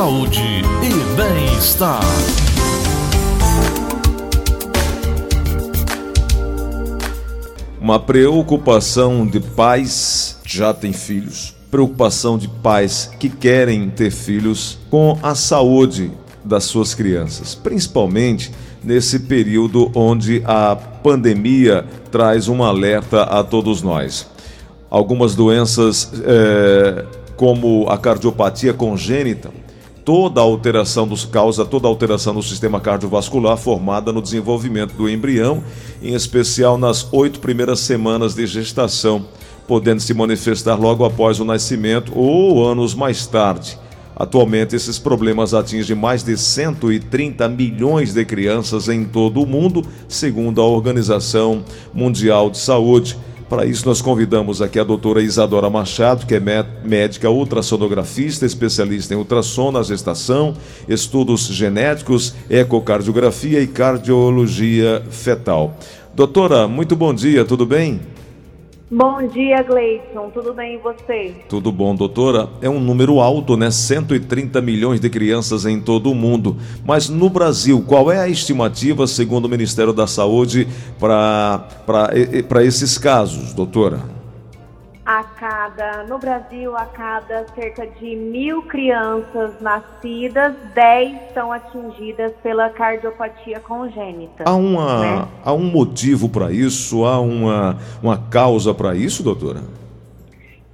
saúde e bem-estar. Uma preocupação de pais já têm filhos, preocupação de pais que querem ter filhos com a saúde das suas crianças, principalmente nesse período onde a pandemia traz um alerta a todos nós. Algumas doenças, é, como a cardiopatia congênita, toda alteração dos causa toda alteração do sistema cardiovascular formada no desenvolvimento do embrião, em especial nas oito primeiras semanas de gestação, podendo se manifestar logo após o nascimento ou anos mais tarde. Atualmente, esses problemas atingem mais de 130 milhões de crianças em todo o mundo, segundo a Organização Mundial de Saúde. Para isso, nós convidamos aqui a doutora Isadora Machado, que é médica ultrassonografista, especialista em ultrassom na gestação, estudos genéticos, ecocardiografia e cardiologia fetal. Doutora, muito bom dia, tudo bem? Bom dia, Gleison. Tudo bem e você? Tudo bom, doutora. É um número alto, né? 130 milhões de crianças em todo o mundo. Mas no Brasil, qual é a estimativa, segundo o Ministério da Saúde, para esses casos, doutora? A cada, no Brasil, a cada cerca de mil crianças nascidas, 10 são atingidas pela cardiopatia congênita. Há, uma, né? há um motivo para isso? Há uma, uma causa para isso, doutora?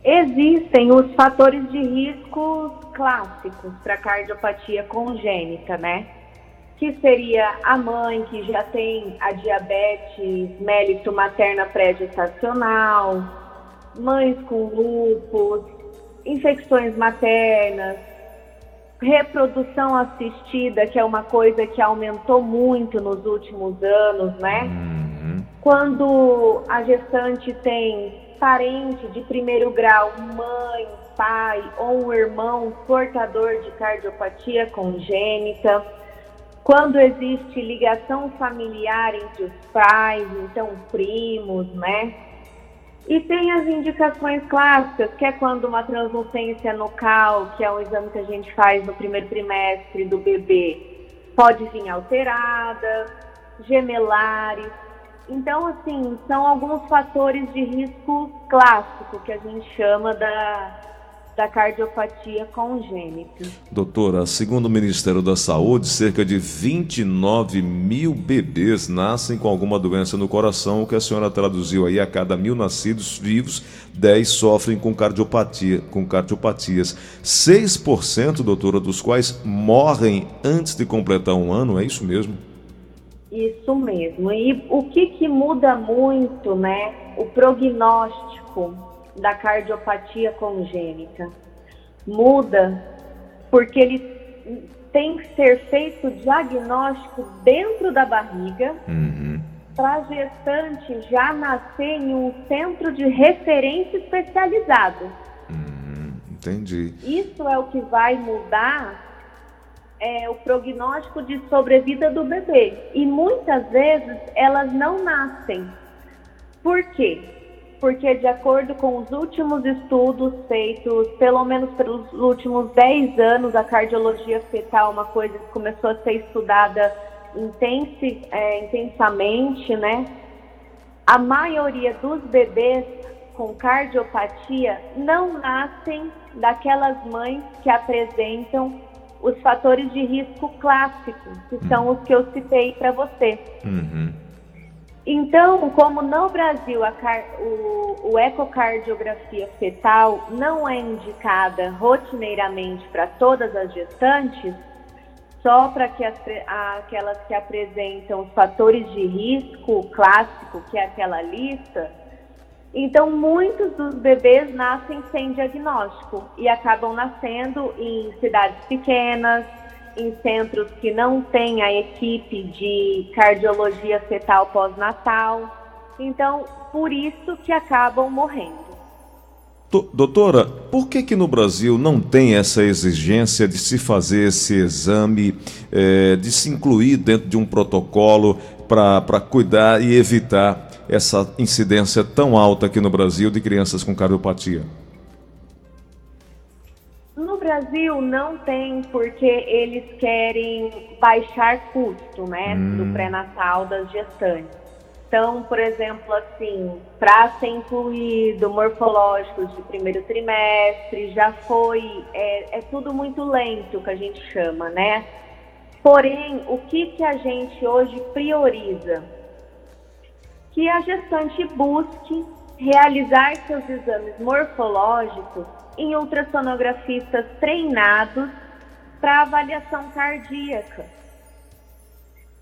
Existem os fatores de risco clássicos para cardiopatia congênita, né? Que seria a mãe que já tem a diabetes mellitus materna pré-gestacional, mães com lúpus, infecções maternas, reprodução assistida, que é uma coisa que aumentou muito nos últimos anos, né? Uhum. Quando a gestante tem parente de primeiro grau, mãe, pai ou um irmão portador de cardiopatia congênita, quando existe ligação familiar entre os pais, então primos, né? E tem as indicações clássicas, que é quando uma translucência nucal, que é um exame que a gente faz no primeiro trimestre do bebê, pode vir alterada, gemelares. Então, assim, são alguns fatores de risco clássico que a gente chama da da cardiopatia congênita. Doutora, segundo o Ministério da Saúde, cerca de 29 mil bebês nascem com alguma doença no coração, o que a senhora traduziu aí, a cada mil nascidos vivos, 10 sofrem com cardiopatia, com cardiopatias. 6%, doutora, dos quais morrem antes de completar um ano, é isso mesmo? Isso mesmo. E o que, que muda muito, né? O prognóstico da cardiopatia congênita. Muda porque ele tem que ser feito diagnóstico dentro da barriga uhum. para a gestante já nascer em um centro de referência especializado. Uhum. Entendi. Isso é o que vai mudar é, o prognóstico de sobrevida do bebê. E muitas vezes elas não nascem. Por quê? Porque de acordo com os últimos estudos feitos, pelo menos pelos últimos 10 anos, a cardiologia fetal é uma coisa que começou a ser estudada intense, é, intensamente, né? A maioria dos bebês com cardiopatia não nascem daquelas mães que apresentam os fatores de risco clássicos, que são os que eu citei para você. Uhum. Então, como no Brasil a car o, o ecocardiografia fetal não é indicada rotineiramente para todas as gestantes, só para que as, aquelas que apresentam os fatores de risco clássico, que é aquela lista, então muitos dos bebês nascem sem diagnóstico e acabam nascendo em cidades pequenas, em centros que não têm a equipe de cardiologia fetal pós-natal. Então, por isso que acabam morrendo. Doutora, por que que no Brasil não tem essa exigência de se fazer esse exame, é, de se incluir dentro de um protocolo para cuidar e evitar essa incidência tão alta aqui no Brasil de crianças com cardiopatia? Brasil não tem, porque eles querem baixar custo, né, hum. do pré-natal das gestantes. Então, por exemplo, assim, para ser incluído morfológicos de primeiro trimestre, já foi, é, é, tudo muito lento que a gente chama, né? Porém, o que, que a gente hoje prioriza? Que a gestante busque realizar seus exames morfológicos em ultrassonografistas treinados para avaliação cardíaca.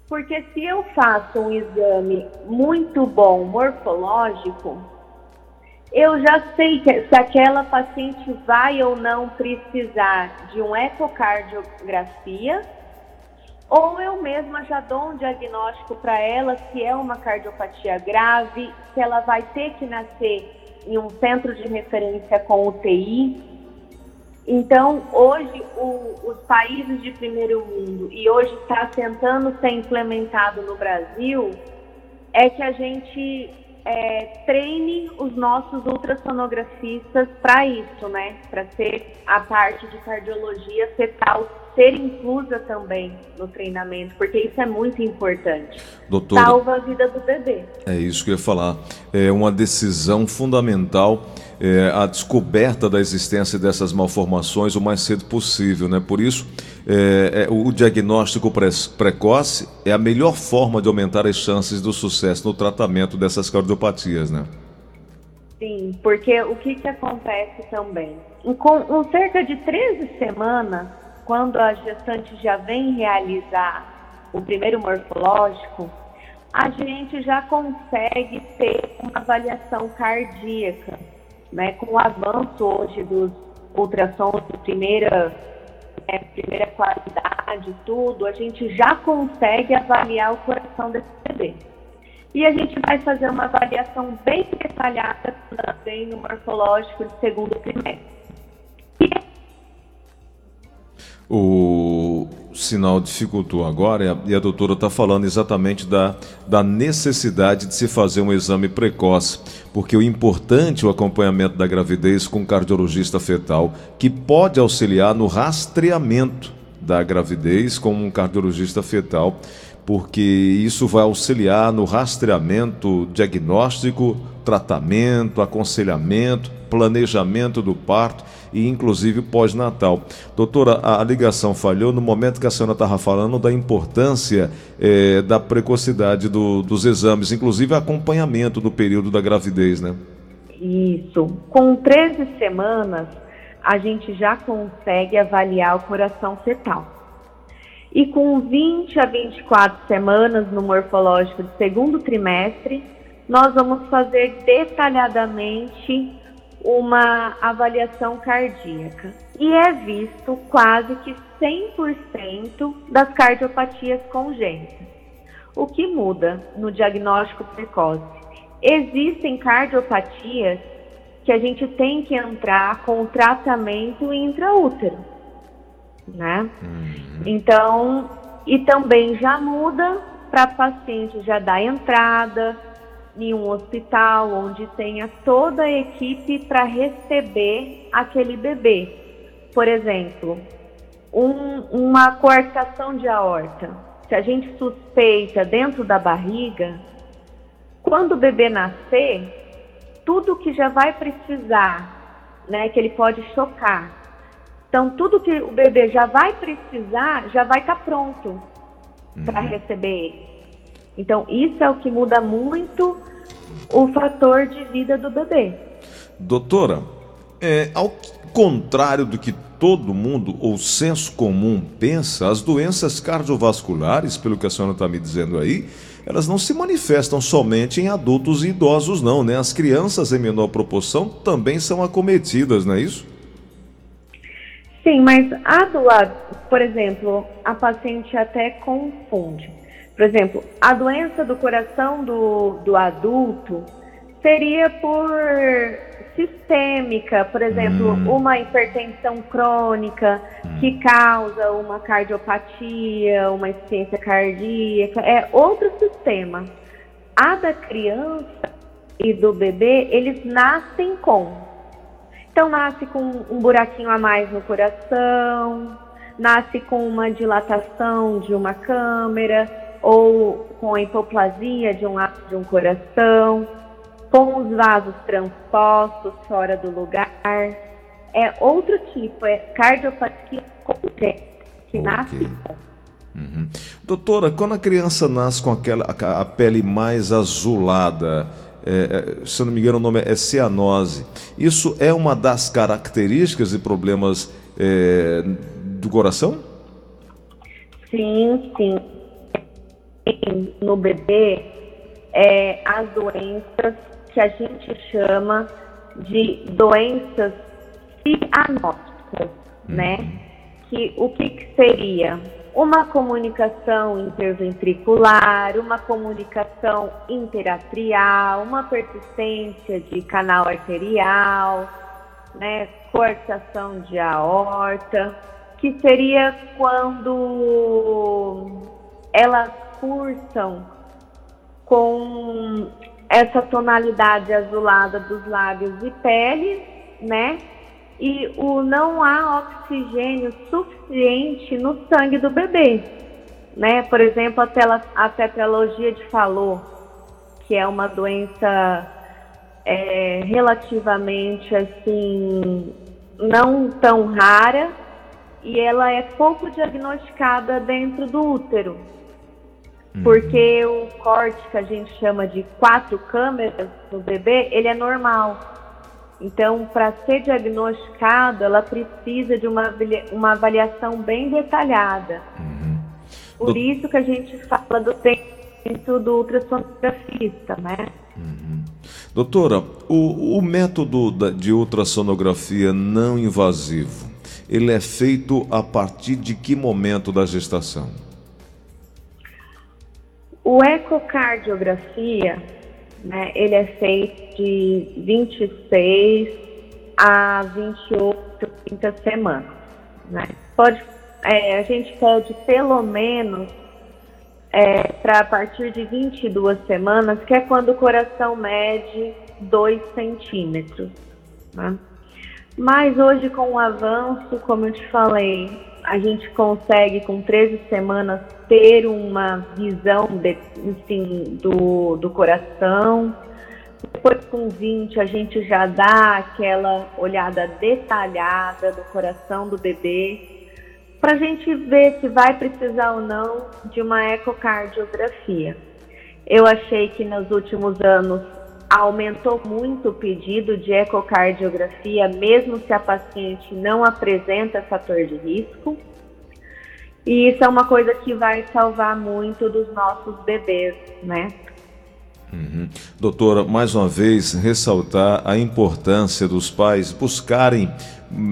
Porque se eu faço um exame muito bom morfológico, eu já sei se aquela paciente vai ou não precisar de um ecocardiografia, ou eu mesma já dou um diagnóstico para ela se é uma cardiopatia grave, se ela vai ter que nascer em um centro de referência com UTI. Então, hoje, o, os países de primeiro mundo, e hoje está tentando ser implementado no Brasil, é que a gente é, treine os nossos ultrassonografistas para isso, né? Para ser a parte de cardiologia fetal ser inclusa também no treinamento, porque isso é muito importante. Doutora, Salva a vida do bebê. É isso que eu ia falar. É uma decisão fundamental é, a descoberta da existência dessas malformações o mais cedo possível, né? Por isso, é, é, o diagnóstico pre precoce é a melhor forma de aumentar as chances do sucesso no tratamento dessas cardiopatias, né? Sim, porque o que, que acontece também? Com, com cerca de 13 semanas, quando a gestante já vem realizar o primeiro morfológico, a gente já consegue ter uma avaliação cardíaca, né? Com o avanço hoje dos ultrassons de primeira, né, primeira qualidade, tudo, a gente já consegue avaliar o coração desse bebê. E a gente vai fazer uma avaliação bem detalhada também no morfológico de segundo trimestre. O sinal dificultou agora e a, doutora está falando exatamente da, da necessidade de se fazer um exame precoce, porque o importante é o acompanhamento da gravidez com um cardiologista fetal, que pode auxiliar no rastreamento da gravidez com um cardiologista fetal, porque isso vai auxiliar no rastreamento, diagnóstico, tratamento, aconselhamento, planejamento do parto e inclusive pós-natal. Doutora, a, ligação falhou no momento que a senhora estava falando da importância é, da precocidade do, dos exames, inclusive acompanhamento do período da gravidez, né? Isso. Com 13 semanas, a gente já consegue avaliar o coração fetal. E com 20 a 24 semanas no morfológico de segundo trimestre, nós vamos fazer detalhadamente uma avaliação cardíaca e é visto quase que 100% das cardiopatias congênitas. O que muda no diagnóstico precoce? Existem cardiopatias que a gente tem que entrar com tratamento intraútero, né? Uhum. Então, e também já muda para paciente já dar entrada, em um hospital onde tenha toda a equipe para receber aquele bebê. Por exemplo, um, uma coartação de aorta. Se a gente suspeita dentro da barriga, quando o bebê nascer, tudo que já vai precisar, né, que ele pode chocar. Então, tudo que o bebê já vai precisar, já vai estar tá pronto uhum. para receber ele. Então, isso é o que muda muito o fator de vida do bebê. Doutora, é, ao contrário do que todo mundo ou senso comum pensa, as doenças cardiovasculares, pelo que a senhora está me dizendo aí, elas não se manifestam somente em adultos e idosos, não, né? As crianças, em menor proporção, também são acometidas, não é isso? Sim, mas a do, por exemplo, a paciente até confunde. Por exemplo, a doença do coração do, do adulto seria por sistêmica, por exemplo, hum. uma hipertensão crônica hum. que causa uma cardiopatia, uma insuficiência cardíaca, é outro sistema. A da criança e do bebê, eles nascem com. Então, nasce com um buraquinho a mais no coração, nasce com uma dilatação de uma câmera ou com a hipoplasia de um lado de um coração, com os vasos transpostos fora do lugar. É outro tipo, é cardiopatia congênita, que okay. nasce Uhum. Doutora, quando a criança nasce com aquela, a pele mais azulada, é, é, se não me engano o nome é cianose, isso é uma das características e problemas é, do coração? Sim, sim. No bebê, é, as doenças que a gente chama de doenças cianóticas, né? uhum. né? Que, o que, que seria? Uma comunicação interventricular, uma comunicação interatrial, uma persistência de canal arterial, né? Coartação de aorta que seria quando elas cursam com essa tonalidade azulada dos lábios e pele, né? E o não há oxigênio suficiente no sangue do bebê, né? Por exemplo, a, tela, a tetralogia de Fallot, que é uma doença é, relativamente assim não tão rara, e ela é pouco diagnosticada dentro do útero. Uhum. Porque o corte que a gente chama de quatro câmeras no bebê, ele é normal. Então, para ser diagnosticado, ela precisa de uma, uma avaliação bem detalhada. Uhum. Por do... isso que a gente fala do tempo do ultrassonografista, né? Uhum. Doutora, o, o método de ultrassonografia não invasivo, ele é feito a partir de que momento da gestação? O ecocardiografia, né, ele é feito de 26 a 28, 30 semanas. Né? Pode, é, a gente pede pelo menos é, para a partir de 22 semanas, que é quando o coração mede 2 centímetros. Né? Mas hoje, com o avanço, como eu te falei, a gente consegue, com 13 semanas, ter uma visão de, assim, do, do coração. Depois, com 20, a gente já dá aquela olhada detalhada do coração do bebê, para a gente ver se vai precisar ou não de uma ecocardiografia. Eu achei que nos últimos anos aumentou muito o pedido de ecocardiografia, mesmo se a paciente não apresenta fator de risco. E isso é uma coisa que vai salvar muito dos nossos bebês, né? Uhum. Doutora, mais uma vez, ressaltar a importância dos pais buscarem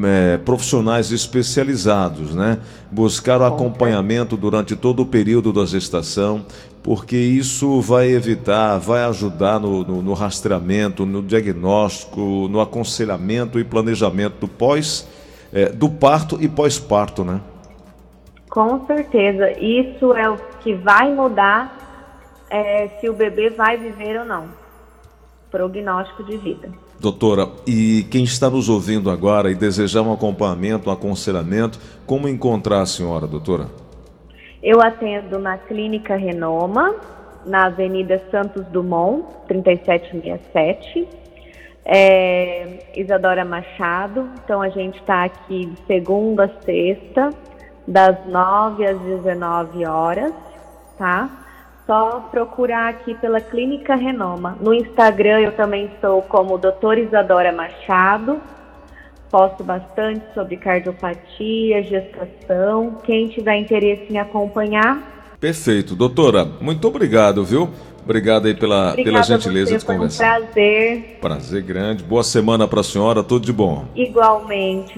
é, profissionais especializados, né? Buscar o acompanhamento durante todo o período da gestação, porque isso vai evitar, vai ajudar no, no, no rastreamento, no diagnóstico, no aconselhamento e planejamento do pós, é, do parto e pós-parto, né? Com certeza, isso é o que vai mudar é, se o bebê vai viver ou não. Prognóstico de vida. Doutora, e quem está nos ouvindo agora e desejar um acompanhamento, um aconselhamento, como encontrar a senhora, doutora? Eu atendo na Clínica Renoma, na Avenida Santos Dumont, 3767. É, Isadora Machado. Então a gente está aqui de segunda a sexta, das 9 às 19 horas, tá? Só procurar aqui pela Clínica Renoma. No Instagram eu também sou como Doutora Isadora Machado posto bastante sobre cardiopatia, gestação. Quem tiver interesse em acompanhar. Perfeito. Doutora, muito obrigado, viu? Obrigado aí pela, pela gentileza de conversar. Um prazer. Prazer grande. Boa semana para a senhora, tudo de bom. Igualmente.